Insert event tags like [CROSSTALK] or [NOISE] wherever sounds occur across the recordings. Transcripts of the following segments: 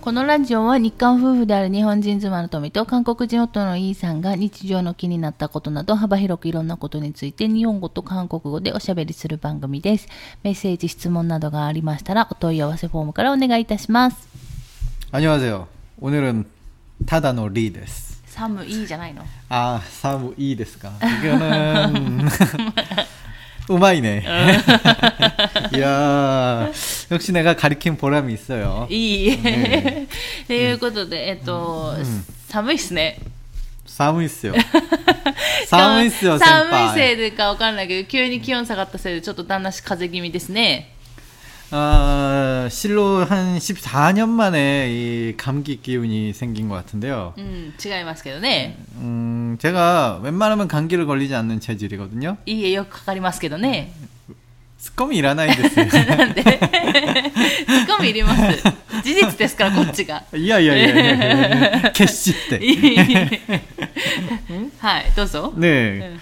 このラジオは日韓夫婦である日本人妻の富と韓国人夫のイーさんが日常の気になったことなど幅広くいろんなことについて日本語と韓国語でおしゃべりする番組です。メッセージ、質問などがありましたらお問い合わせフォームからお願いいたします。 안녕하세요. 오늘은 타다노 리です. 寒いじゃないの 아, 사무 이 ですか. [LAUGHS] [LAUGHS] 이거는 우마이네. [LAUGHS] 이야, 역시 내가 가리킨 보람이 있어요. いい。ねということで、えっと、寒いっすね。 사무 있어요. [LAUGHS] 사무 있어요, 寒いせ senpai. いでかわかんないけど、急に気温下がったせいでちょっと旦那し風邪気味ですね。 아, 실로 한 14년 만에 이 감기 기운이 생긴 것 같은데요. うん、違いますけどね。 음, 제가 웬만하면 감기를 걸리지 않는 체질이거든요. いいえ、よくかかりますけどね。 스컴이 일하나이 됐어요. なんでツッコミいります。事実ですから、こっちが。 이야, 이야, 이야. [LAUGHS] 캐시 때. [LAUGHS] はい、どうぞ。 네.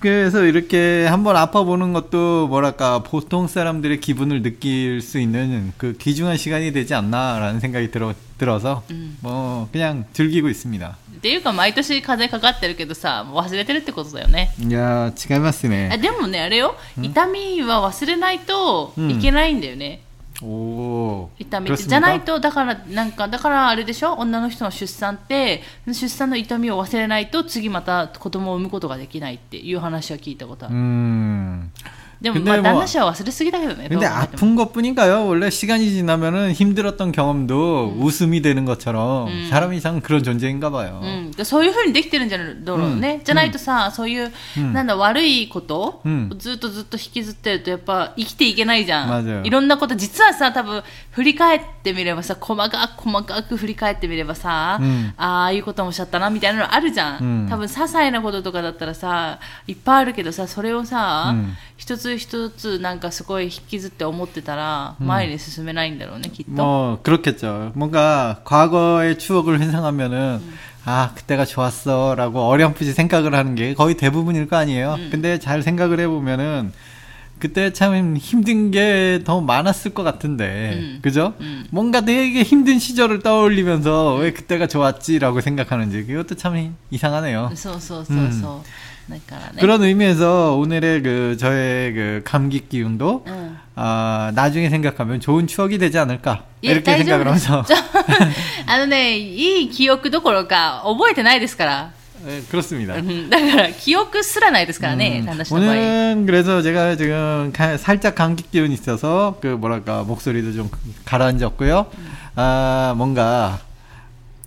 그래서 이렇게 한번 아파보는 것도 뭐랄까 보통 사람들의 기분을 느낄 수 있는 그 귀중한 시간이 되지 않나라는 생각이 들어, 들어서 뭐 그냥 즐기고 있습니다. っていうか、毎年風邪かかってるけどさ、もう忘れてるってことだよね。 야, 違いますねあ。でもね、あれよ、痛みは忘れないといけないんだよね。 痛み。じゃないとだからなんかだからあれでしょ？女の人の出産って出産の痛みを忘れないと次また子供を産むことができないっていう話は聞いたことある。 음. でも 근데 まあ 뭐 旦那氏は忘れすぎだけどねどう 근데 考えても 아픈 것뿐인가요? 원래 시간이 지나면은 힘들었던 경험도 웃음이 되는 것처럼 사람 이상 그런 존재인가 봐요. うん、そういうふうにできてるんじゃないだろうね、じゃないとさ、そういう、なんだ悪いこと、うんずっとずっと引きずってるとやっぱ生きていけないじゃまずよんいろんなこと実はさ多分振り返ってみればさ細かく細かく振り返ってみればさ、うんああいうこともしちゃったなみたいなのあるじゃん、うん多分些細なこととかだったらさいっぱいあるけどさそれをさ、うん 一つ一つなんかすごい引きずって思ってたら前に進めないんだろうね、きっと、 뭐 그렇겠죠. 뭔가 과거의 추억을 회상하면은 아 그때가 좋았어라고 어렴풋이 생각을 하는 게 거의 대부분일 거 아니에요. 근데 잘 생각을 해보면은 그때 참 힘든 게 더 많았을 것 같은데 음. 그죠? 음. 뭔가 되게 힘든 시절을 떠올리면서 왜 그때가 좋았지라고 생각하는지 그것도 참 이- 이상하네요. そうそうそうそう、 だからね 그런 의미에서 오늘의 그 저의 그 감기 기운도 うん、 아 나중에 생각하면 좋은 추억이 되지 않을까 いや 이렇게 大丈夫 생각을 です 하면서 ちょあのね、いい記憶どころか、覚えてないですから。 [LAUGHS] 네, 그렇습니다. うんだから、記憶すらないですからね、 음, 私の場合。 오늘은 그래서 제가 지금 가- 살짝 감기 기운이 있어서 그 뭐랄까 목소리도 좀 가라앉았고요. 아 뭔가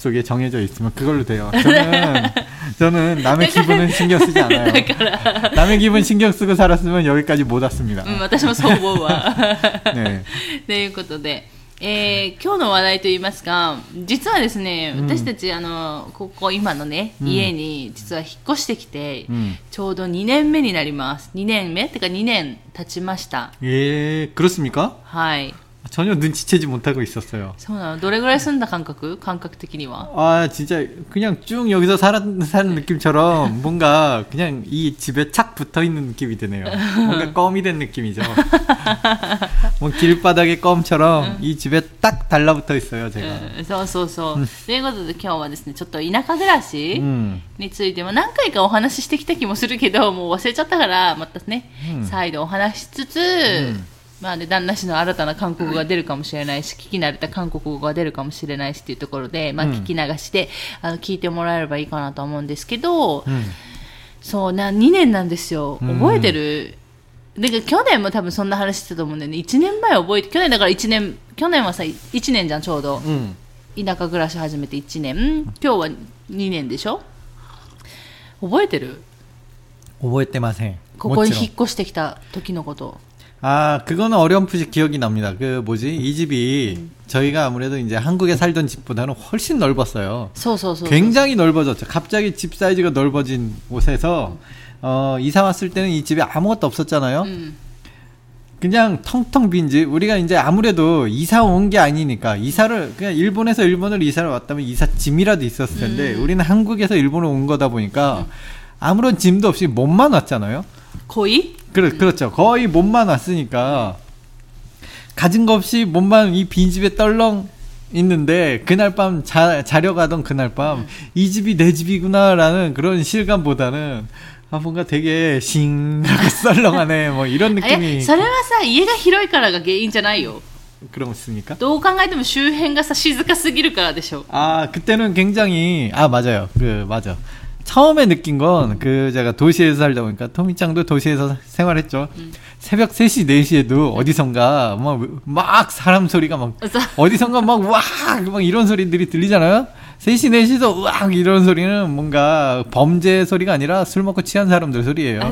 속에 정해져 있으면 그걸로 돼요. 저는, [LAUGHS] 저는 남의 기분은 신경 쓰지 않아요. だから、 남의 기분 신경 쓰고 살았으면 여기까지 못 왔습니다. うん、私もそう思うわ。 네. ということで、えー今日の話題といいますか、実はですね、うん私たち、あの、ここ今のね、うん家に実は引っ越してきて、 음. ちょうど2年目になります。2年目ってか2年経ちました。 예, 그렇습니까? はい。 전혀 눈치채지 못하고 있었어요. そうなのどれぐらい住んだ感覚感覚的には。 아, 진짜 그냥 쭉 여기서 살아, 사는 느낌처럼 뭔가 그냥 이 집에 착 붙어 있는 느낌이 드네요. 뭔가 껌이 [LAUGHS] 된 느낌이죠. 뭐 길바닥에 껌처럼 이 집에 딱 달라붙어 있어요, 제가. うん、そうそうそう。ということで今日はですね、ちょっと田舎暮らし 음. についても何回かお話ししてきた気もするけど、もう忘れちゃったから、またね、うん再度お話ししつつ、ん まあね、旦那氏の新たな韓国語が出るかもしれないし、聞き慣れた韓国語が出るかもしれないしっていうところで、まあ、聞き流して、うん、あの聞いてもらえればいいかなと思うんですけど、うん、そうな2年なんですよ。覚えてる、うん、で去年も多分そんな話してたと思うんだよね。1年前覚えて去年だから1年去年はさ1年じゃんちょうど、田舎暮らし始めて1年。今日は2年でしょ？覚えてる？覚えてません。ここに引っ越してきた時のこと。 아, 그거는 어렴풋이 기억이 납니다. 그 뭐지? 이 집이 저희가 아무래도 이제 한국에 살던 집보다는 훨씬 넓었어요. 소소소. 굉장히 넓어졌죠. 갑자기 집 사이즈가 넓어진 곳에서 어, 이사 왔을 때는 이 집에 아무것도 없었잖아요. 그냥 텅텅 빈 집. 우리가 이제 아무래도 이사 온 게 아니니까 이사를 그냥 일본에서 일본을 이사를 왔다면 이사 짐이라도 있었을 텐데 우리는 한국에서 일본을 온 거다 보니까 아무런 짐도 없이 몸만 왔잖아요. 거의 그렇, 그렇죠. 거의 몸만 왔으니까 가진 거 없이 몸만 이 빈집에 떨렁 있는데 그날 밤 자, 자려 가던 그날 밤 이 집이 내 집이구나라는 그런 실감보다는 아 뭔가 되게 싱하고 [LAUGHS] 썰렁하네 뭐 이런 え 느낌이 それはさ家が広いからが原因じゃないよ 그렇습니까? どう考えても周辺がさ静かすぎるからでしょ 아 그때는 굉장히 아 맞아요 그 맞아 처음에 느낀 건그 제가 도시에서 살다 보니까 토미짱도 도시에서 생활했죠. 음. 새벽 3시, 4시에도 어디선가 막, 막 사람 소리가 막 어디선가 막 와! 막 이런 소리들이 들리잖아요. 3시, 4시도 와! 이런 소리는 뭔가 범죄 소리가 아니라 술 먹고 취한 사람들 소리예요.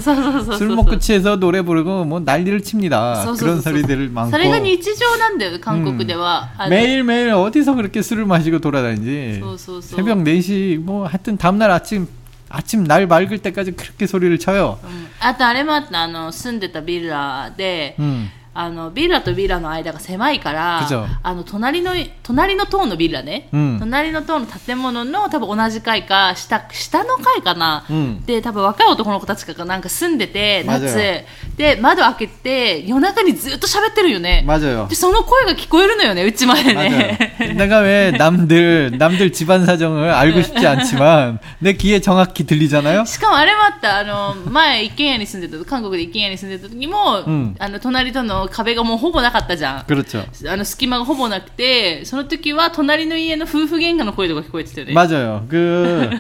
술 먹고 취해서 노래 부르고 뭐 난리를 칩니다. 그런 소리들 많고. 사례가 일지조난데 한국 음. 대화. 매일매일 어디서 그렇게 술을 마시고 돌아다니지. 새벽 4시 뭐 하여튼 다음날 아침 아침 날 맑을 때까지 그렇게 소리를 쳐요. うんあとあれもあったあの住んでたビラで、 음. あのビラとビラの間が狭いから그죠 あの隣の隣の棟のビラね、うん隣の棟の建物の多分同じ階か下下の階かな、 음. で多分若い男の子たちがなんか住んでて맞아요 夏で窓開けて夜中にずっと喋ってるよね 맞아요. でその声が聞こえるのよねうちまで 맞아요. ね 내가 왜 남들 남들 집안 사정을 알고 싶지 않지만 내 귀에 정확히 들리잖아요. [LAUGHS] しかもあれもあったあの前一軒家に住んでた韓国で一軒家に住んでた時も、うんあの隣との 壁がもうほぼなかったじゃん 그렇죠. あの隙間がほぼなくてその時は隣の家の夫婦喧嘩の声とか聞こえてたよね 맞아요. 그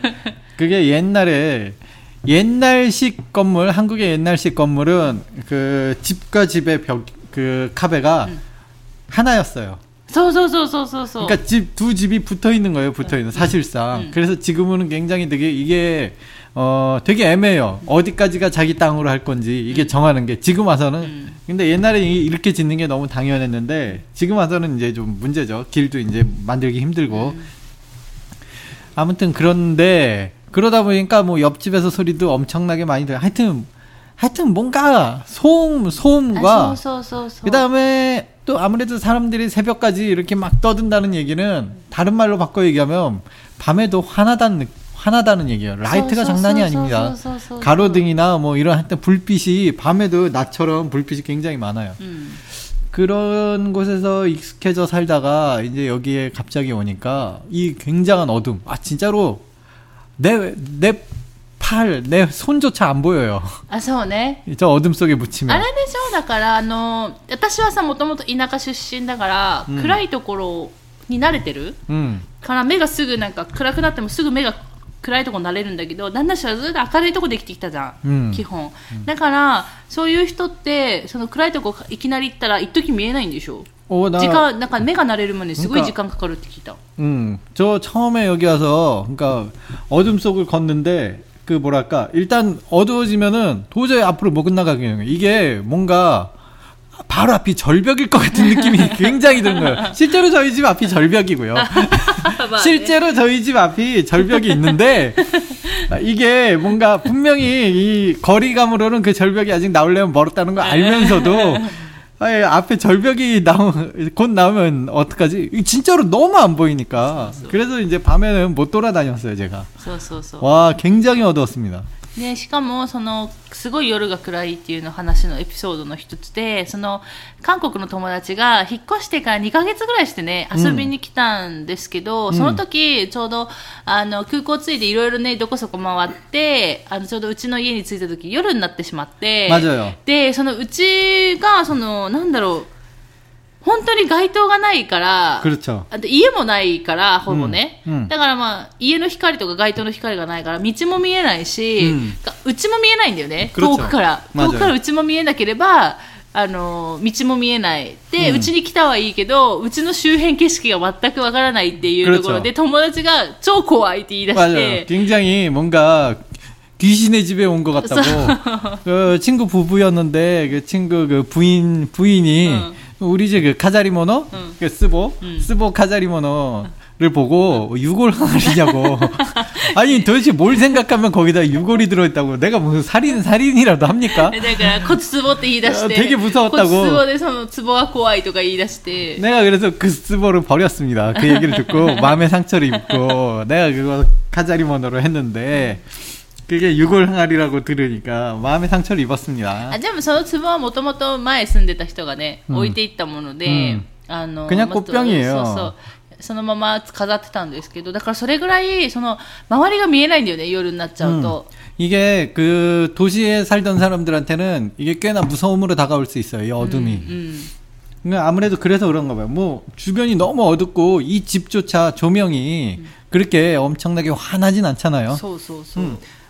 그게 옛날에 옛날식 건물 한국의 옛날식 건물은 그 집과 집의 벽 그 카베가 하나였어요. そうそうそうそうそうそう 그러니까 집 두 집이 붙어 있는 거예요. 붙어 있는 사실상. 음. 그래서 지금은 굉장히 되게 이게 어, 되게 애매해요. 어디까지가 자기 땅으로 할 건지 이게 정하는 게 지금 와서는 음. 근데 옛날에 이렇게 짓는 게 너무 당연했는데 지금 와서는 이제 좀 문제죠. 길도 이제 만들기 힘들고 음. 아무튼 그런데 그러다 보니까 뭐 옆집에서 소리도 엄청나게 많이 들어. 하여튼 하여튼 뭔가 소음 소음과 아, そう、そう、そう, 그다음에 또 아무래도 사람들이 새벽까지 이렇게 막 떠든다는 얘기는 다른 말로 바꿔 얘기하면 밤에도 환하다는 느낌. 느- 화나다는 얘기예요. 라이트가 장난이 아닙니다. 가로등이나 뭐 이런 하여튼 불빛이 밤에도 낮처럼 불빛이 굉장히 많아요. うん、 그런 곳에서 익숙해져 살다가 이제 여기에 갑자기 오니까 이 굉장한 어둠. 아, 진짜로 내, 내 팔, 내 손조차 안 보여요. あそうね [LAUGHS] 저 어둠 속에 あ 묻히면. れでしょだからあの私はさもともと田舎出身だから、うん暗いところに慣れてる 음. から目がすぐなんか暗くなってもすぐ目が 暗いところになれるんだけど旦那氏はずっと明るいところで生きてきたじゃん、うん基本だからそういう人ってその暗いとこいきなり行ったら一時見えないんでしょ 어, 나. 時間なんか目が慣れるまですごい 그러니까 時間かかるって聞いた 음, 저 처음에 여기 와서, 그러니까 어둠 속을 걷는데, 그 뭐랄까, 일단 어두워지면은 도저히 앞으로 못 나가겠는 거예요. 이게 뭔가 바로 앞이 절벽일 것 같은 느낌이 [LAUGHS] 굉장히 드는 거예요. 실제로 저희 집 앞이 절벽이고요. 아, 네. 실제로 저희 집 앞이 절벽이 있는데 [LAUGHS] 이게 뭔가 분명히 이 거리감으로는 그 절벽이 아직 나올려면 멀었다는 걸 알면서도 [LAUGHS] 아예 앞에 절벽이 나오, 곧 나오면 어떡하지? 진짜로 너무 안 보이니까. 그래서 이제 밤에는 못 돌아다녔어요, 제가. 와, 굉장히 어두웠습니다. でしかもそのすごい夜が暗いっていうの話のエピソードの一つでその韓国の友達が引っ越してから2か月ぐらいしてね遊びに来たんですけど、うん、その時ちょうどあの空港着いていろいろねどこそこ回ってあのちょうどうちの家に着いた時夜になってしまってでそのうちがそのなんだろう本当に街灯がないから、 그렇죠. あと家もないから、ほぼね。うんうんだからまあ、家の光とか街灯の光がないから、道も見えないし、うんがうちも見えないんだよね。 그렇죠 遠くから。 맞아요 遠くからうちも見えなければ、あの、道も見えない。で、ううんちに来たはいいけど、うちの周辺景色が全くわからないっていうところで、友達が超怖いって言い出し 맞아요. て、 굉장히 뭔가 귀신의 집에 온 것 같다고. [LAUGHS] 그 친구 부부였는데 그 친구 그 부인 부인이 응. 우리 이제 그 飾り物? 응. 그 스보? 응. 스보 카자리모노를 보고 유골 항아리냐고. [LAUGHS] 아니 도대체 뭘 생각하면 거기다 유골이 들어있다고? 내가 무슨 살인 살인이라도 합니까? 네, 네, 내가 骨壺って言い出して 되게 무서웠다고. 骨壺에서 뭐 壺が怖いとか言い出して 내가 그래서 그 壺를 버렸습니다. 그 얘기를 듣고 마음의 상처를 입고 내가 그거 카자리모노로 했는데 그게 유골 항아리라고 들으니까 마음에 상처를 입었습니다. あでもその壺はもともと前住んでた人がね、うん置いていったもので、うんあの 그냥 もっと 꽃병이에요. そうそうそのまま飾ってたんですけどだからそれぐらいその周りが見えないんだよね夜になっちゃうと、 이게 그 도시에 살던 사람들한테는 이게 꽤나 무서움으로 다가올 수 있어요. 이 うん 어둠이. うん、 그러니까 아무래도 그래서 그런가 봐요. 뭐 주변이 너무 어둡고 이 집조차 조명이 그렇게 엄청나게 환하진 않잖아요. そうそうそう、 음.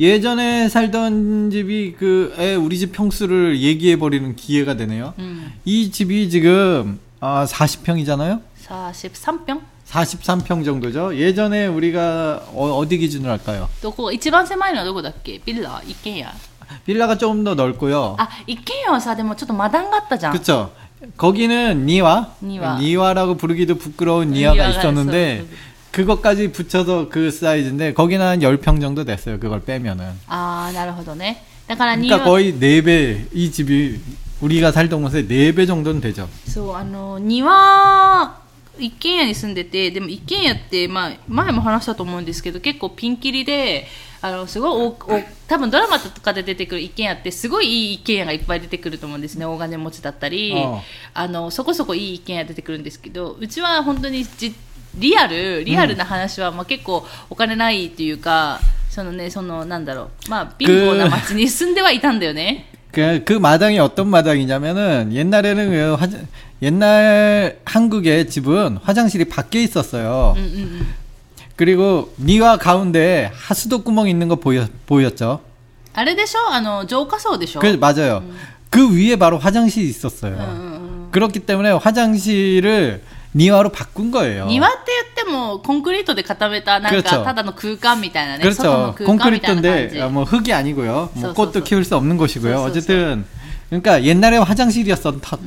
예전에 살던 집이 그, 에, 우리 집 평수를 얘기해버리는 기회가 되네요. うん 이 집이 지금, 아, 40평이잖아요? 43평 43평 정도죠. 예전에 우리가 어, 디 기준으로 할까요? どこ一番狭いのはどこだっけビラ一軒家 빌라가 조금 더 넓고요. あ一軒家はさでもちょっとマダンがあったじゃん 그쵸? 거기는 니와, 니와. 니와라고 부르기도 부끄러운 니와가 니와가 있었는데, 있어. 그것까지 붙여서 그 사이즈인데, 거기는 한 10평 정도 됐어요. 그걸 빼면은. ああなるほどねだから庭 그러니까 거의 4배, 이 집이 우리가 살던 곳의 4배 정도는 되죠. そうあの庭一軒家に住んでてでも一軒家って、まあ、前も話したと思うんですけど結構ピンキリであのすごいおお多分ドラマとかで出てくる一軒家ってすごいいい一軒家がいっぱい出てくると思うんですね大金持ちだったりああのそこそこいい一軒家出てくるんですけどうちは本当にじ リアルリアルな話は、まあ、結構お金ないっていうかそのねそのなんだろうまあ貧乏な町に住んではいたんだよね。 그, 그 마당이 어떤 마당이냐면은, 옛날에는 그 화, 옛날 한국의 집은 화장실이 밖에 있었어요. うんうんうん 그리고 니와 가운데 하수도 구멍 있는 거 보여, 보였죠? あれでしょあの浄化層でしょ 그, 맞아요. 그 위에 바로 화장실이 있었어요. うんうんうん 그렇기 때문에 화장실을 니와로 바꾼 거예요. 庭って言ってもコンクリートで固めたなん 그렇죠 かただの空間みたいなね外の 그렇죠. 空間みたいな感 콘크리트인데 じ 아, 뭐 흙이 아니고요. 뭐 쏘, 꽃도 쏘, 쏘. 키울 수 없는 곳이고요. 쏘, 쏘, 어쨌든 그러니까 옛날에 화장실이었던 터-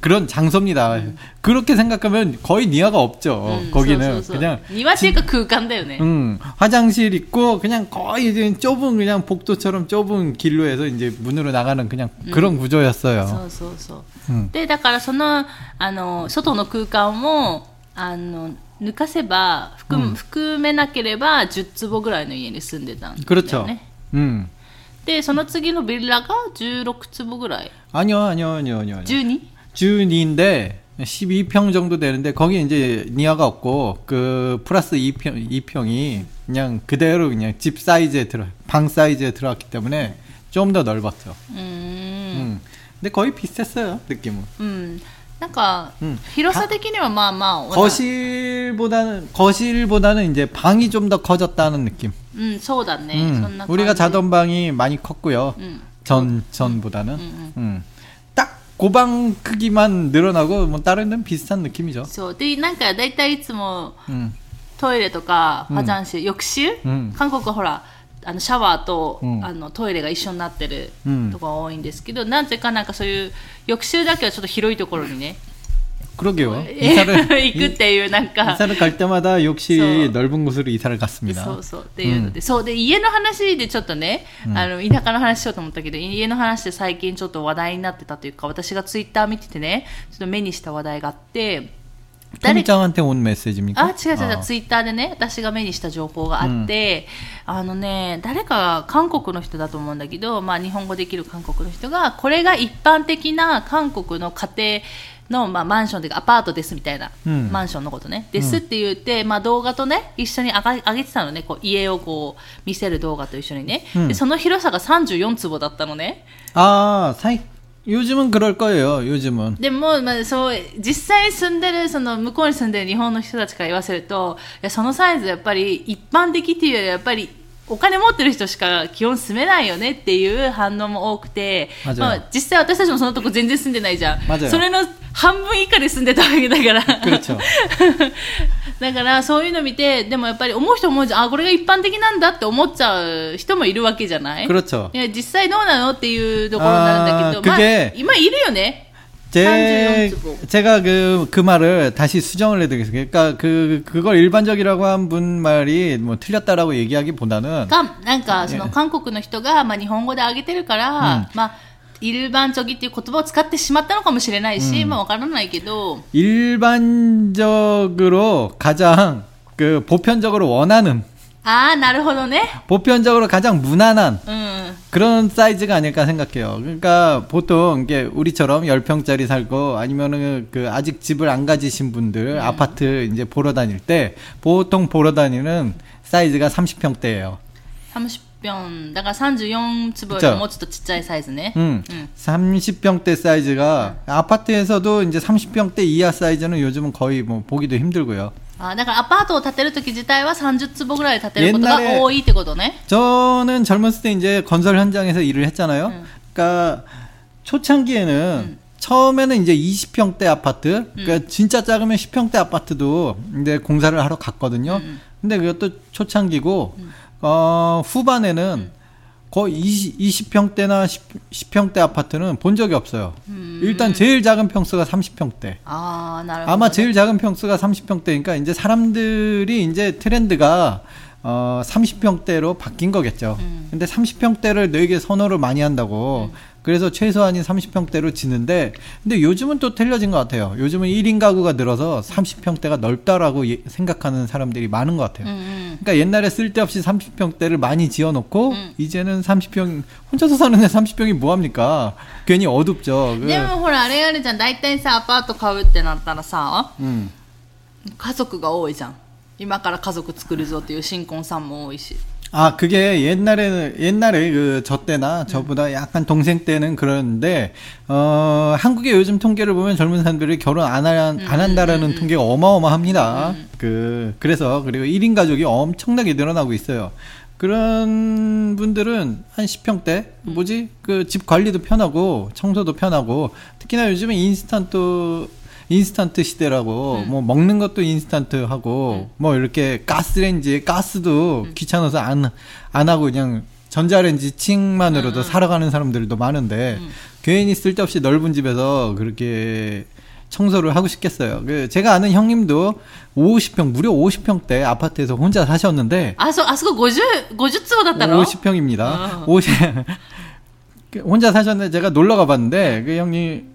그런 장소입니다. 그렇게 생각하면 거의 니아가 없죠. うん 거기는 そうそうそう 그냥 庭っていうか空間だよね、 음, 화장실 있고 그냥 거의 이제 좁은 그냥 복도처럼 좁은 길로 해서 이제 문으로 나가는 그냥 그런 そ 구조였어요. うそうそう 음. でだからそのあの外の空間をあの抜かせば含,、うん含めなければ10坪ぐらいの家に住んでたんだよ 그렇죠. ね 음. でその次のビラが16坪ぐらい 아니요, 아니요, 아니요, 아니요. 12? 준인데 12평 정도 되는데 거기 이제 니아가 없고 그 플러스 2평 2평이 그냥 그대로 그냥 집 사이즈에 들어 방 사이즈에 들어왔기 때문에 좀 더 넓었죠. うーん 음. 근데 거의 비슷했어요 느낌은. うん なんか、うん広さ的にはまあまあ同じ 거실보다는 거실보다는 이제 방이 좀 더 커졌다는 느낌. うんそうだね、 음. そんな感じ 우리가 자던 방이 많이 컸고요. うん 전 전보다는. 음, 음. 딱 고방 크기만 늘어나고 뭐 다른 데는 비슷한 느낌이죠. そうでなんか大体いつも 음. トイレとかうん화장실浴室、うん韓国はほら あのシャワーと、うんあのトイレが一緒になってるうんとこが多いんですけど、なぜかなんかそういう浴室だけはちょっと広いところにね 그러게요. え 이사를 行くっていうなんか 이사를 갈 때마다 욕실이 저- 넓은 곳으로 이사를 갔습니다. そうそうっていうので、そうで家の話でちょっとね、あの田舎の話しようと思ったけど家の話で最近ちょっと話題になってたというか私がツイッター見ててねちょっと目にした話題があって 誰 토미짱한테 온 메시지입니까? あ、違う違う違う、 어. ツイッターでね、私が目にした情報があって、あのね、誰か韓国の人だと思うんだけど、まあ日本語できる韓国の人が、これが一般的な韓国の家庭の、まあ、マンションというかアパートですみたいな、うんマンションのことね。ですって言って、まあ動画とね、一緒に上が上げてたのね、こう家をこう見せる動画と一緒にね。うんで、その広さが34坪だったのね。 아, 사이, 요즘은 그럴 거예요, 요즘은. でも、まあ、そう実際に住んでるその向こうに住んでる日本の人たちから言わせるといやそのサイズやっぱり一般的っていうよりやっぱり お金持ってる人しか基本住めないよねっていう反応も多くて、まあ、実際私たちもそのとこ全然住んでないじゃん。それの半分以下で住んでたわけだから。[LAUGHS] [LAUGHS] だからそういうの見てでもやっぱり思う人思うじゃん。あこれが一般的なんだって思っちゃう人もいるわけじゃない？いや実際どうなのっていうところなんだけど。まあ今いるよね。 제, 34 제가 그, 그 말을 다시 수정을 해드리겠습니다. 그러니까 그, 그걸 일반적이라고 한 분 말이 뭐 틀렸다라고 얘기하기보다는 が、なんか、その韓国の人が、まあ日本語で上げてるから、まあ、イルバンチョギっていう言葉を使ってしまったのかもしれないし、まあわからないけど、 일반적으로 가장 그 보편적으로 원하는 아, 나르호도네? 보편적으로 가장 무난한 음. 그런 사이즈가 아닐까 생각해요. 그러니까 보통 이게 우리처럼 10평짜리 살고 아니면은 그 아직 집을 안 가지신 분들 음. 아파트 이제 보러 다닐 때 보통 보러 다니는 사이즈가 30평대예요. 30평. 그러니까 34집을 모찌도 진짜의 사이즈네. 음. 음. 30평대 사이즈가 아파트에서도 이제 30평대 이하 사이즈는 요즘은 거의 뭐 보기도 힘들고요. あーだからアパートを建てるとき自体は30坪ぐらい建てることが 옛날에 多いってことね。 저는 젊었을 때 이제 건설 현장에서 일을 했잖아요. 음. 그러니까 초창기에는 처음에는 이제 20평대 아파트, 그러니까 진짜 작으면 10평대 아파트도 이제 공사를 하러 갔거든요. 근데 그것도 초창기고 어 후반에는 거의 20, 20평대나 10, 10 평대 아파트는 본 적이 없어요. 음. 일단 제일 작은 평수가 30평대. 아, 마 제일 작은 평수가 30평대니까 이제 사람들이 이제 트렌드가 어, 30평대로 바뀐 거겠죠. 음. 근데 30평대를 너에게 선호를 많이 한다고 음. 그래서 최소한이 30평대로 짓는데 근데 요즘은 또 틀려진 것 같아요. 요즘은 1인 가구가 늘어서 30평대가 넓다라고 예- 생각하는 사람들이 많은 것 같아요. うんうん。 그러니까 옛날에 쓸데없이 30평대를 많이 지어놓고 이제는 30평 혼자서 사는데 30평이 뭐합니까? 괜히 어둡죠. 그- でもほら、あれあるじゃん。大体さ、アパート買うってなったらさ、 음. 家族が多いじゃん。今から家族作るぞっていう新婚さんも多いし。 아, 그게 옛날에, 옛날에 그, 저 때나 저보다 약간 동생 때는 그러는데, 어, 한국의 요즘 통계를 보면 젊은 사람들이 결혼 안, 하, 안 한다라는 통계가 어마어마합니다. 그, 그래서, 그리고 1인 가족이 엄청나게 늘어나고 있어요. 그런 분들은 한 10평대? 뭐지? 그 집 관리도 편하고, 청소도 편하고, 특히나 요즘은 인스턴트, 인스턴트 시대라고 음. 뭐 먹는 것도 인스턴트 하고 음. 뭐 이렇게 가스레인지 가스도 귀찮아서 안안 안 하고 그냥 전자레인지 チン만으로도 살아가는 사람들도 많은데 괜히 쓸데없이 넓은 집에서 그렇게 청소를 하고 싶겠어요. 그 제가 아는 형님도 50평 무려 50평대 아파트에서 혼자 사셨는데 아서 아서 고주 고주츠 받았다로 50평입니다. 어. 50 [LAUGHS] 혼자 사셨는데 제가 놀러 가봤는데 그 형님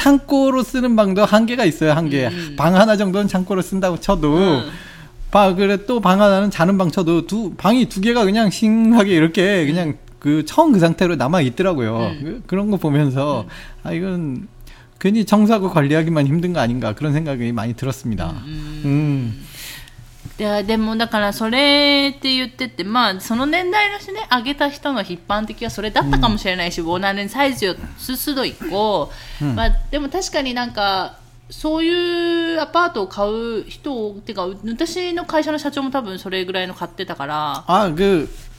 창고로 쓰는 방도 한계가 있어요. 한계. 방 하나 정도는 창고로 쓴다고 쳐도 음. 방 그래 또 방 하나는 자는 방 쳐도 두 방이 두 개가 그냥 싱하게 이렇게 그냥 그 처음 그 상태로 남아 있더라고요. 그, 그런 거 보면서 아 이건 괜히 청소하고 관리하기만 힘든 거 아닌가 그런 생각이 많이 들었습니다. 음. いやでもだからそれって言っててまあその年代のしね上げた人の一般的はそれだったかもしれないし、うん、ボーナーレンサイズよすすどい個う、ん、まあ、でも確かになんかそういうアパートを買う人をてか私の会社の社長も多分それぐらいの買ってたから。あ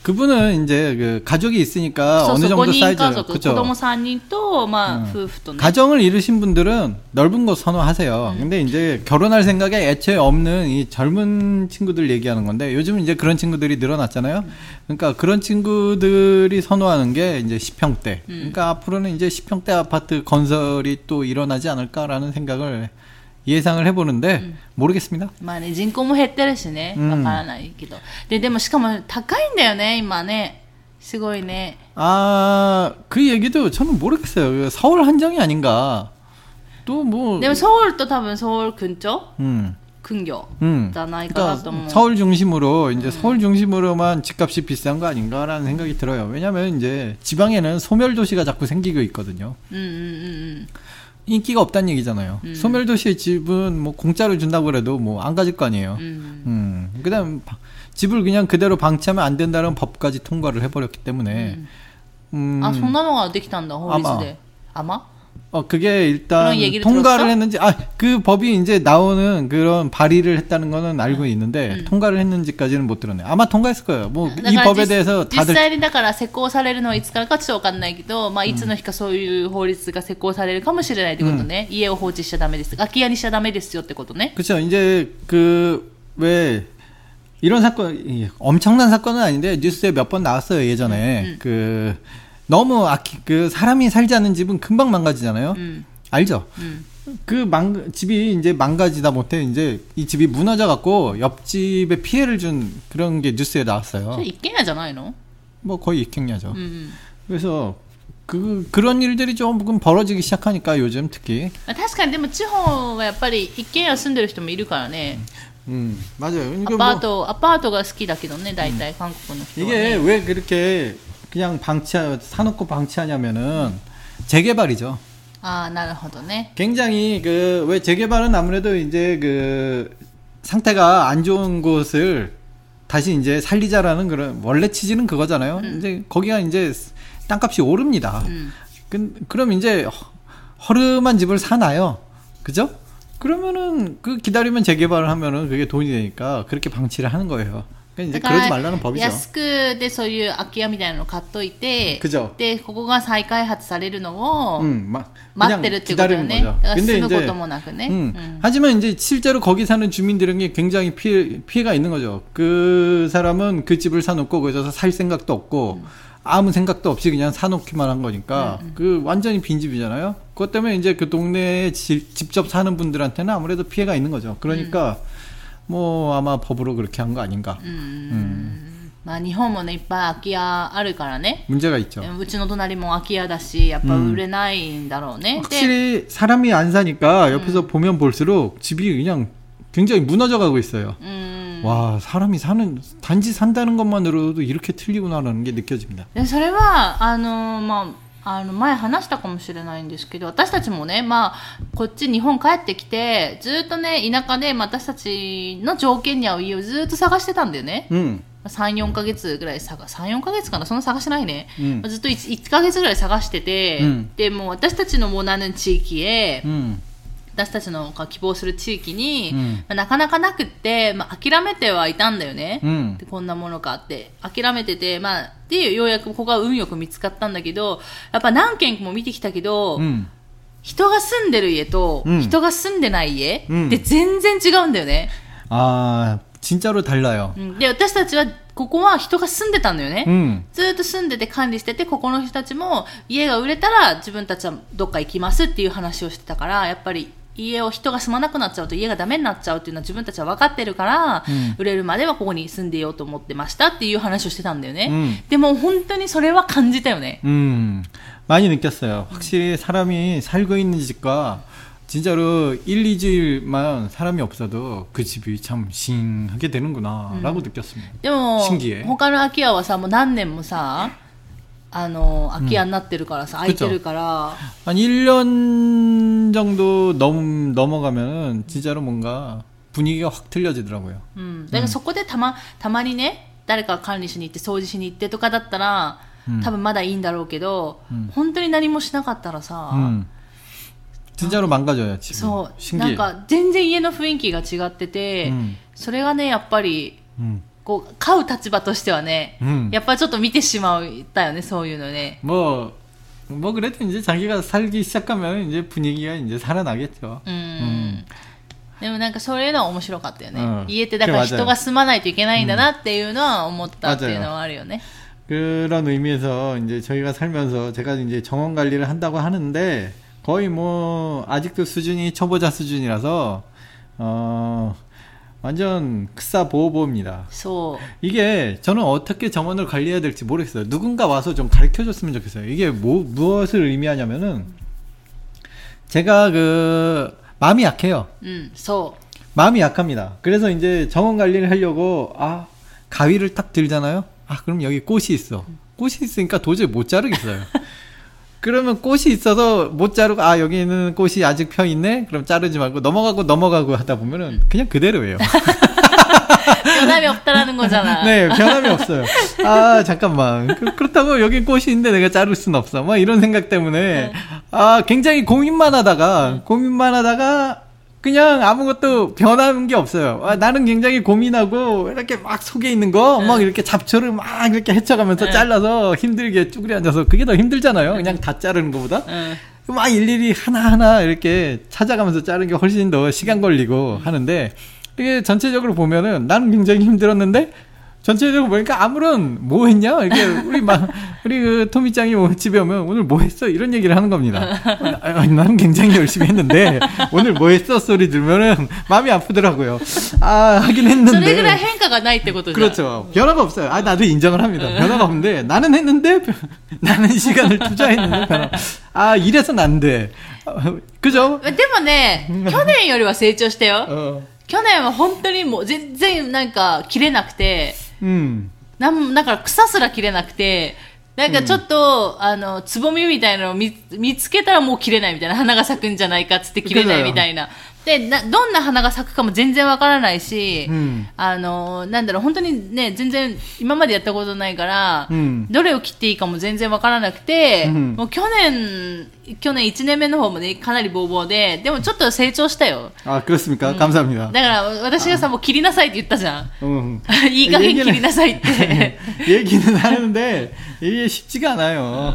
그분은 이제 그 가족이 있으니까 어느 정도 사이즈 그죠? 음. 가정을 이루신 분들은 넓은 거 선호하세요. 음. 근데 이제 결혼할 생각에 애초에 없는 이 젊은 친구들 얘기하는 건데 요즘 이제 그런 친구들이 늘어났잖아요. 그러니까 그런 친구들이 선호하는 게 이제 10평대. 음. 그러니까 앞으로는 이제 10평대 아파트 건설이 또 일어나지 않을까라는 생각을 예상을 해보는데 모르겠습니다. まあね人口も減ってるしねうんわからないけど、ででもしかも高いんだよね今ねすごいね 아, 그 얘기도 저는 모르겠어요. 서울 한정이 아닌가. 또 뭐, でもソウルと多分ソウル근처 음, 근교 음. じゃないかなと思う 그러니까 서울 중심으로 이제 서울 중심으로만 집값이 비싼 거 아닌가라는 생각이 들어요. 왜냐면 이제 지방에는 소멸 도시가 자꾸 생기고 있거든요. うんうんうんうん 인기가 없다는 얘기잖아요. 음. 소멸도시의 집은 뭐 공짜로 준다고 그래도 뭐 안 가질 거 아니에요. 음. 음. 그다음 집을 그냥 그대로 방치하면 안 된다는 법까지 통과를 해버렸기 때문에. 음. 아, 음. 송나무가 어떻게 한다, 허리지대. 아마. 아마? 어 그게 일단 그런 얘기를 통과를 들었어? 했는지 아 그 법이 이제 나오는 그런 발의를 했다는 거는 알고 있는데 음. 통과를 했는지까지는 못 들었네. 아마 통과했을 거예요. 뭐 だ 이 から 법에 実 대해서 実 다들 際にだから施行されるのはいつからかちょっとわかんないけど、まあ、いつの日かそういう法律が施行されるかもしれないってことね、家を放置しちゃダメです空き家にしちゃダメですよってことね 그렇죠. 이제 그 왜 이런 사건 이 엄청난 사건은 아닌데 뉴스에 몇 번 나왔어요 예전에 음, 음. 그 너무 아키 그 사람이 살지 않는 집은 금방 망가지잖아요. うん、 알죠? うん、 그 망, 집이 이제 망가지다 못해 이제 이 집이 무너져 갖고 옆집에 피해를 준 그런 게 뉴스에 そ 나왔어요. れ一軒家じゃないの 뭐 거의 익행야죠. うんうん、 그래서 그 그런 일들이 조금 벌어지기 시작하니까 요즘 특히 まあ確かにでも地方はやっぱり一軒家住んでる人もいるからね、 음 맞아요. ア 그러니까 パー 뭐 トアパートが好きだけどね大体韓国の人は、 이게 ね、 왜 그렇게 그냥 방치하 사놓고 방치하냐면은 재개발이죠. 아, 나름하도네. 굉장히 그 왜 재개발은 아무래도 이제 그 상태가 안 좋은 곳을 다시 이제 살리자라는 그런 원래 취지는 그거잖아요. 음. 이제 거기가 이제 땅값이 오릅니다. 음. 그, 그럼 이제 허름한 집을 사나요? 그죠? 그러면은 그 기다리면 재개발을 하면은 그게 돈이 되니까 그렇게 방치를 하는 거예요. 그러니까 이제 だから 그러지 말라는 법이죠. 安くでそういう空き家みたいなの買っといて 그죠? でここが再開発されるのを 음, 막 待っ 그냥 てるっていうことよ 기다리는 ね。 거죠. だから 근데 住むこ 이제 ともなくね。 음, うん 하지만 이제 실제로 거기 사는 주민들에게 굉장히 피해, 피해가 있는 거죠. 그 사람은 그 집을 사놓고 거기서 살 생각도 없고 아무 생각도 없이 그냥 사놓기만 한 거니까 그 완전히 빈집이잖아요. 그것 때문에 이제 그 동네에 지- 직접 사는 분들한테는 아무래도 피해가 있는 거죠. 그러니까 뭐 아마 법으로 그렇게 한 거 아닌가. まあ日本もねいっぱい空き家あるからね。 문제가 있죠. うちの隣も空き家だし、やっぱ売れないんだろうね。で、 확실히 사람이 안 사니까 옆에서 보면 볼수록 집이 그냥 굉장히 무너져 가고 있어요. うん。 와 사람이 사는 단지 산다는 것만으로도 이렇게 틀리구나라는 게 느껴집니다. でそれは、あの、まあ、 あの前話したかもしれないんですけど私たちもね、まあ、こっち日本帰ってきてずっとね田舎で、まあ私たちの条件に合う家をずっと探してたんだよね。 음, 34ヶ月ぐらい探34ヶ月かな？そんな探してないね、うん。ずっと 1, 1ヶ月ぐらい探してて、うん。でもう私たちのもう何地域へ、 음, 私たちの希望する地域に、うんまあなかなかなくって、まあ、諦めてはいたんだよね、 음, でこんなものかって諦めてて、まあ、でようやくここが運よく見つかったんだけどやっぱ何軒も見てきたけど、 음, 人が住んでる家と、うん人が住んでない家、うんで全然違うんだよね、 아 진짜로 달라요. うんで私たちはここは人が住んでたんだよね、 음, ずっと住んでて管理してて、ここの人たちも家が売れたら自分たちはどっか行きますっていう話をしてたから、やっぱり 家を人が住まなくなっちゃうと家がダメになっちゃうっていうのは自分たちは分かってるから、うん売れるまではここに住んでようと思ってましたっていう話をしてたんだよね。うんでも本当にそれは感じたよね。 음, 많이 느꼈어요. 확실히 사람이 살고 있는 집과 진짜로 1, 2주일만 사람이 없어도 그 집이 참 싱하게 되는구나라고 느꼈습니다. でも新規へ他の空き家はさ、もう何年もさ、あの、空き家になってるからさ、空いてるから、 한 1년 정도 넘, 넘어가면은 진짜로 뭔가 분위기가 확 틀려지더라고요. うん、だからそこでたまたまにね誰かが管理しに行って掃除しに行ってとかだったら、うん多分まだいいんだろうけど、うん本当に何もしなかったらさ、 음. 진짜로 망가져요, 집이. そうな 신기해. んか全然家の雰囲気が違ってて、 음, それがねやっぱり 음. こう、買う立場としてはね、 음. やっぱちょっと見てしまったよね、そういうのね。 뭐, 뭐 그래도 이제 자기가 살기 시작하면 이제 분위기가 이제 살아나겠죠. うん。でもなんかそういうのは面白かったよね。うん家ってだから人が住まないといけないんだなっていうのは思ったっていうのはあるよね。 그런 의미에서 이제 저희가 살면서 제가 이제 정원 관리를 한다고 하는데 거의 뭐 아직도 수준이 초보자 수준이라서 어 완전 극사 보호보입니다. 이게 저는 어떻게 정원을 관리해야 될지 모르겠어요. 누군가 와서 좀 가르쳐 줬으면 좋겠어요. 이게 뭐, 무엇을 의미하냐면은 제가 그 마음이 약해요. 음, 마음이 약합니다. 그래서 이제 정원 관리를 하려고 아 가위를 딱 들잖아요. 아 그럼 여기 꽃이 있어. 음. 꽃이 있으니까 도저히 못 자르겠어요. [LAUGHS] 그러면 꽃이 있어서 못 자르고 아 여기는 꽃이 아직 펴 있네. 그럼 자르지 말고 넘어가고 넘어가고 하다 보면은 그냥 그대로예요. [LAUGHS] う。변함이 없다라는 거잖아. 네, 변함이 없어요. 아, 잠깐만. 그, 그렇다고 여기 꽃이 있는데 내가 자를 순 없어. 막 이런 생각 때문에, 아, 굉장히 고민만 하다가, 고민만 하다가, 그냥 아무것도 변한 게 없어요. 아, 나는 굉장히 고민하고, 이렇게 막 속에 있는 거, 막 이렇게 잡초를 막 이렇게 헤쳐가면서 잘라서 힘들게 쭈그리 앉아서, 그게 더 힘들잖아요. 그냥 다 자르는 것보다. 막 일일이 하나하나 이렇게 찾아가면서 자르는 게 훨씬 더 시간 걸리고 하는데 이게 전체적으로 보면은 나는 굉장히 힘들었는데 전체적으로 보니까 아무런 뭐 했냐 이렇게 우리 막 우리 그 토미짱이 뭐 집에 오면 오늘 뭐 했어 이런 얘기를 하는 겁니다. 아, 아, 나는 굉장히 열심히 했는데 오늘 뭐 했어 소리 들면은 마음이 아프더라고요. 아 하긴 それぐらい 했는데 変化がないってことじゃん。 그렇죠. 변화가 없어요. 아, 나도 인정을 합니다. 변화가 없는데, 나는 했는데, 변- 나는 시간을 투자했는데, 변화. 아, 이래선 안 돼. 어, 그죠? でもね、去年よりは成長したよ。 어, 去年は本当にもう全然なんか切れなくて、 음. なんだから草すら切れなくて、なんかちょっと、あの、つぼみみたいなのを見見つけたらもう切れないみたいな、花が咲くんじゃないかっつって切れないみたいな。で、な、どんな花が咲くかも全然わからないし、うん。あの、なんだろう、本当にね、全然今までやったことないから、うん。どれを切っていいかも全然わからなくて、うん。もう去年、去年1年目の方もね、かなりボーボーで、でもちょっと成長したよ。あ、クロスミカ、カムサミだから、私がさ、もう切りなさいって言ったじゃん。うん。いい加減切りなさいって。え気になるんで、いや、쉽지가않아 요。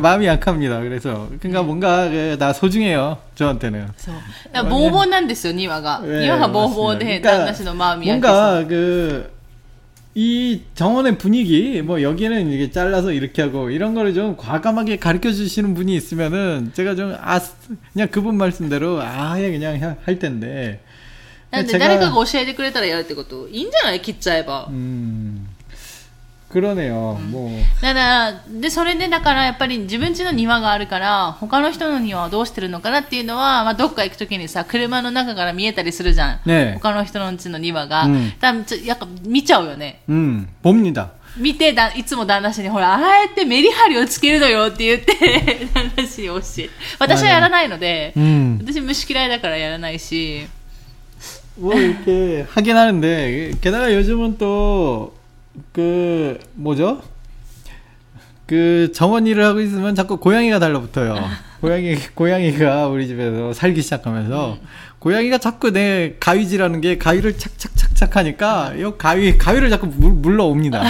마음이 약합か 다. 그래서 그러니까 뭔가나소중해요 저한테 는. 보보なんですよ니와 가. 니와가보보で旦那氏の마음이 약해か뭔가 그 이 정원의 분위기, 뭐 여기는 이게 잘라서 이렇게 하고 이런 거를 좀 과감하게 가르쳐 주시는 분이 있으면은 제가 좀, 아, 그냥 그분 말씀대로 아예 그냥 하- 할 텐데. なんで 제가- 誰かが教えてくれたらやるってこといいんじゃない切っちゃえば。 음, 그러네요. 뭐, だから、で、それでだからやっぱり自分家の庭があるから、他の人の庭はどうしてるのかなっていうのは、まあどっか行くときにさ、車の中から見えたりするじゃん。 네. 他の人の家の庭が。うん多分ちょやっぱ見ちゃうよね。 음, 봅니다. 見てだ、いつも旦那氏に、ほら、ああやってメリハリをつけるのよって言って、[LAUGHS] 旦那氏に教え私はやらないので、 음, 私虫嫌いだからやらないし、 뭐 이렇게 하긴 하는데, 게다가 요즘은 또, 그, 뭐죠? 그 정원 일을 하고 있으면 자꾸 고양이가 달라붙어요. 고양이, 고양이가 우리 집에서 살기 시작하면서, 고양이가 자꾸 내 가위질하는 게 가위를 착착착착 하니까, 이 가위, 가위를 자꾸 물, 물러옵니다.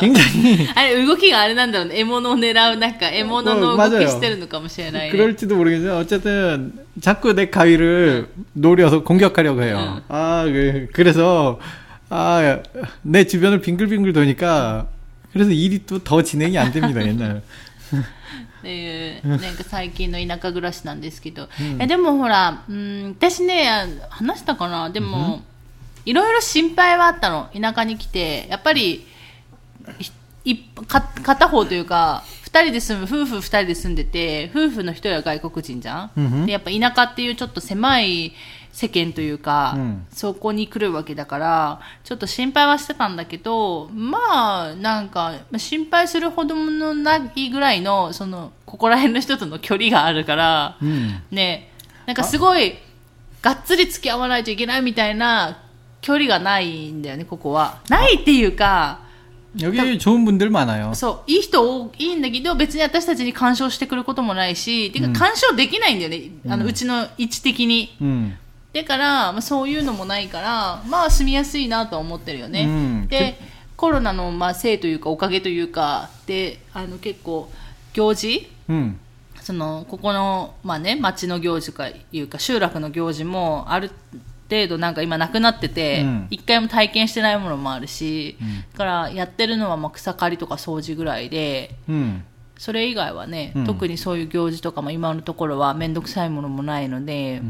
굉장히, [LAUGHS] あれ、動きがあれなんだろうね。獲物を狙う、なんか、獲物の動きしてるのかもしれないね。 그럴지도 모르겠어요. 어쨌든 자꾸 내 가위를 노려서 공격하려고 해요. 아, 그, 그래서 아, 내 주변을 빙글빙글 도니까 그래서 일이 또 더 진행이 안 됩니다, 옛날. っていう、なんか最近の田舎暮らしなんですけど。えでもほら、うん、私ね、話したかなでも、いろいろ心配はあったの。田舎に来て。やっぱり、いいか片方というか、二人で住む、夫婦二人で住んでて、夫婦の一人は外国人じゃん、うんふんで、やっぱ田舎っていうちょっと狭い 世間というか、うんそこに来るわけだから、ちょっと心配はしてたんだけど、まあ、なんか、まあ心配するほどのないぐらいの、その、ここら辺の人との距離があるから、 음. ね、なんかすごい、がっつり付き合わないといけないみたいな距離がないんだよね、ここは。ないっていうか、 여기 좋은 분들 많아요. そう、いい人多いいんだけど、別に私たちに干渉してくることもないし、てか干渉できないんだよね、あの、うちの位置的に。 음. だから、まあ、そういうのもないからまあ住みやすいなとは思ってるよね、うん。でコロナのまあせいというかおかげというかであの結構行事 음. そのここの、まあね、町の行事かいうか集落の行事もある程度なんか今なくなっててうん。一、回も体験してないものもあるし、だからやってるのはまあ草刈りとか掃除ぐらいで 음. それ以外はね、うん。特にそういう行事とかも今のところは面倒くさいものもないので、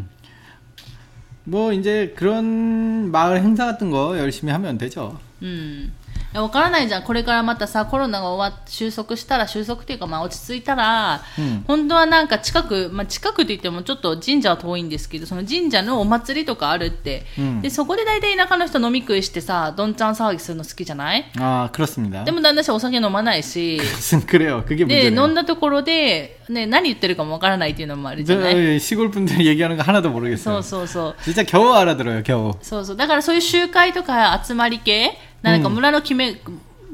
뭐 이제 그런 마을 행사 같은 거 열심히 하면 되죠. 음. わからないじゃん。これからまたさ、コロナが終わっ、収束したら、収束っていうか、まあ落ち着いたら、うん本当はなんか近く、まあ近くって言ってもちょっと神社は遠いんですけど、その神社のお祭りとかあるって。うんで、そこで大体田舎の人飲み食いしてさ、どんちゃん騒ぎするの好きじゃない 아 그렇습니다. でも旦那氏はお酒飲まないし、 그래요. 그게 で、 문제네요. 飲んだところで、ね、何言ってるかもわからないっていうのもあるじゃ 저 ない 시골 분들 얘기하는 거 하나도 そ 모르겠어요. うそうそう。 진짜 겨우 알아들어요. 겨우. そうそう。だからそういう集会とか集まり系、 なんか村の決め、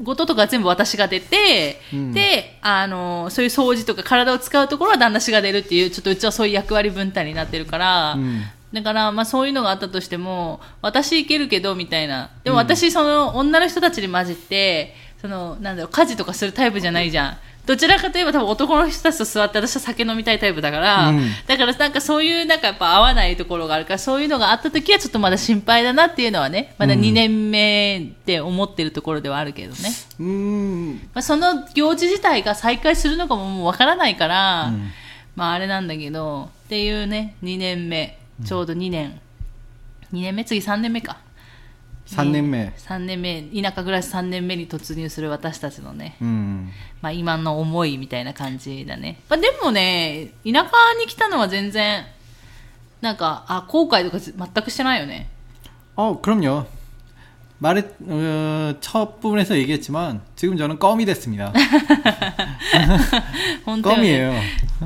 事とか全部私が出て、うんで、あの、そういう掃除とか体を使うところは旦那氏が出るっていう、ちょっとうちはそういう役割分担になってるから、 음. だから、まあそういうのがあったとしても、私行けるけど、みたいな。でも私、その女の人たちに混じって、その、なんだろう、家事とかするタイプじゃないじゃん。どちらかといえば多分男の人たちと座って私は酒飲みたいタイプだから、うんだからなんかそういうなんかやっぱ合わないところがあるから、そういうのがあった時はちょっとまだ心配だなっていうのはね、まだ2年目って思ってるところではあるけどね。 음. まあ、その行事自体が再開するのかももうわからないから、うんまああれなんだけど、っていうね、2年目、ちょうど2年、2年目？次3年目か。3년目. 3年目、田舎暮らし3年目に突入する私たちのね、 음. まあ今の思いみたいな感じだね。まあでもね、田舎に来たのは全然、なんか、あ、後悔とか全くしてないよね。 어, 그럼요. 말의 어, 첫 부분에서 얘기했지만 지금 저는 껌이 됐습니다. [LAUGHS] [LAUGHS] 本当に、 껌이에요.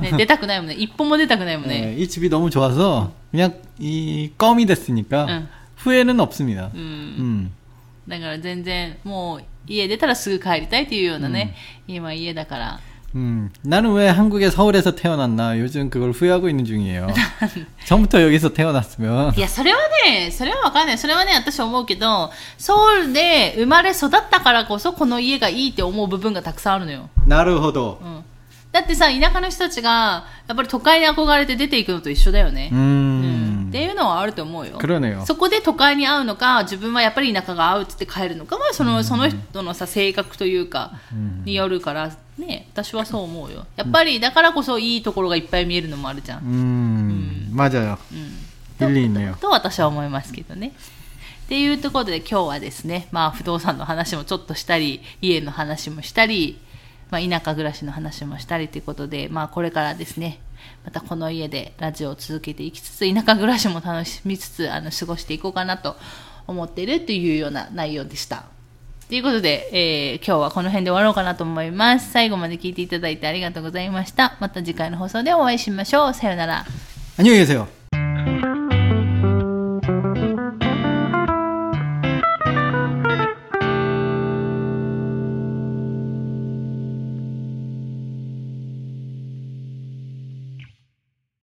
ね。出たくないもんね。一歩も出たくないもんね。 네, 이 집이 너무 좋아서 그냥 이 껌이 됐으니까 응. 후회는 없습니다. うん。 음. だから全然、もう家出たらすぐ帰りたいっていうようなね、今家だから。 음, 나는 왜 한국의 서울에서 태어났나 요즘 그걸 후회하고 있는 중이에요. [LAUGHS] 처음부터 여기서 태어났으면 いや、それはね、それはわかんない。それはね、私思うけど、ソウルで生まれ育ったからこそ、この家がいいって思う部分がたくさんあるのよ。 나르호도 うん。だってさ、田舎の人たちが、やっぱり都会に憧れて出ていくのと一緒だよね。うん。 음, っていうのはあると思うよ。そこで都会に合うのか、自分はやっぱり田舎が合うっつって帰るのかは、その、その人のさ、性格というか、によるから、ね、私はそう思うよ。やっぱり、だからこそいいところがいっぱい見えるのもあるじゃん。うん。まじゃよ。うん。と私は思いますけどね。っていうところで今日はですね、まあ不動産の話もちょっとしたり、家の話もしたり、まあ田舎暮らしの話もしたりということで、まあこれからですね、またこの家でラジオを続けていきつつ、田舎暮らしも楽しみつつ、あの、過ごしていこうかなと思っているというような内容でした。ということで、えー今日はこの辺で終わろうかなと思います。最後まで聞いていただいてありがとうございました。また次回の放送でお会いしましょう。さようなら。 안녕히 계세요.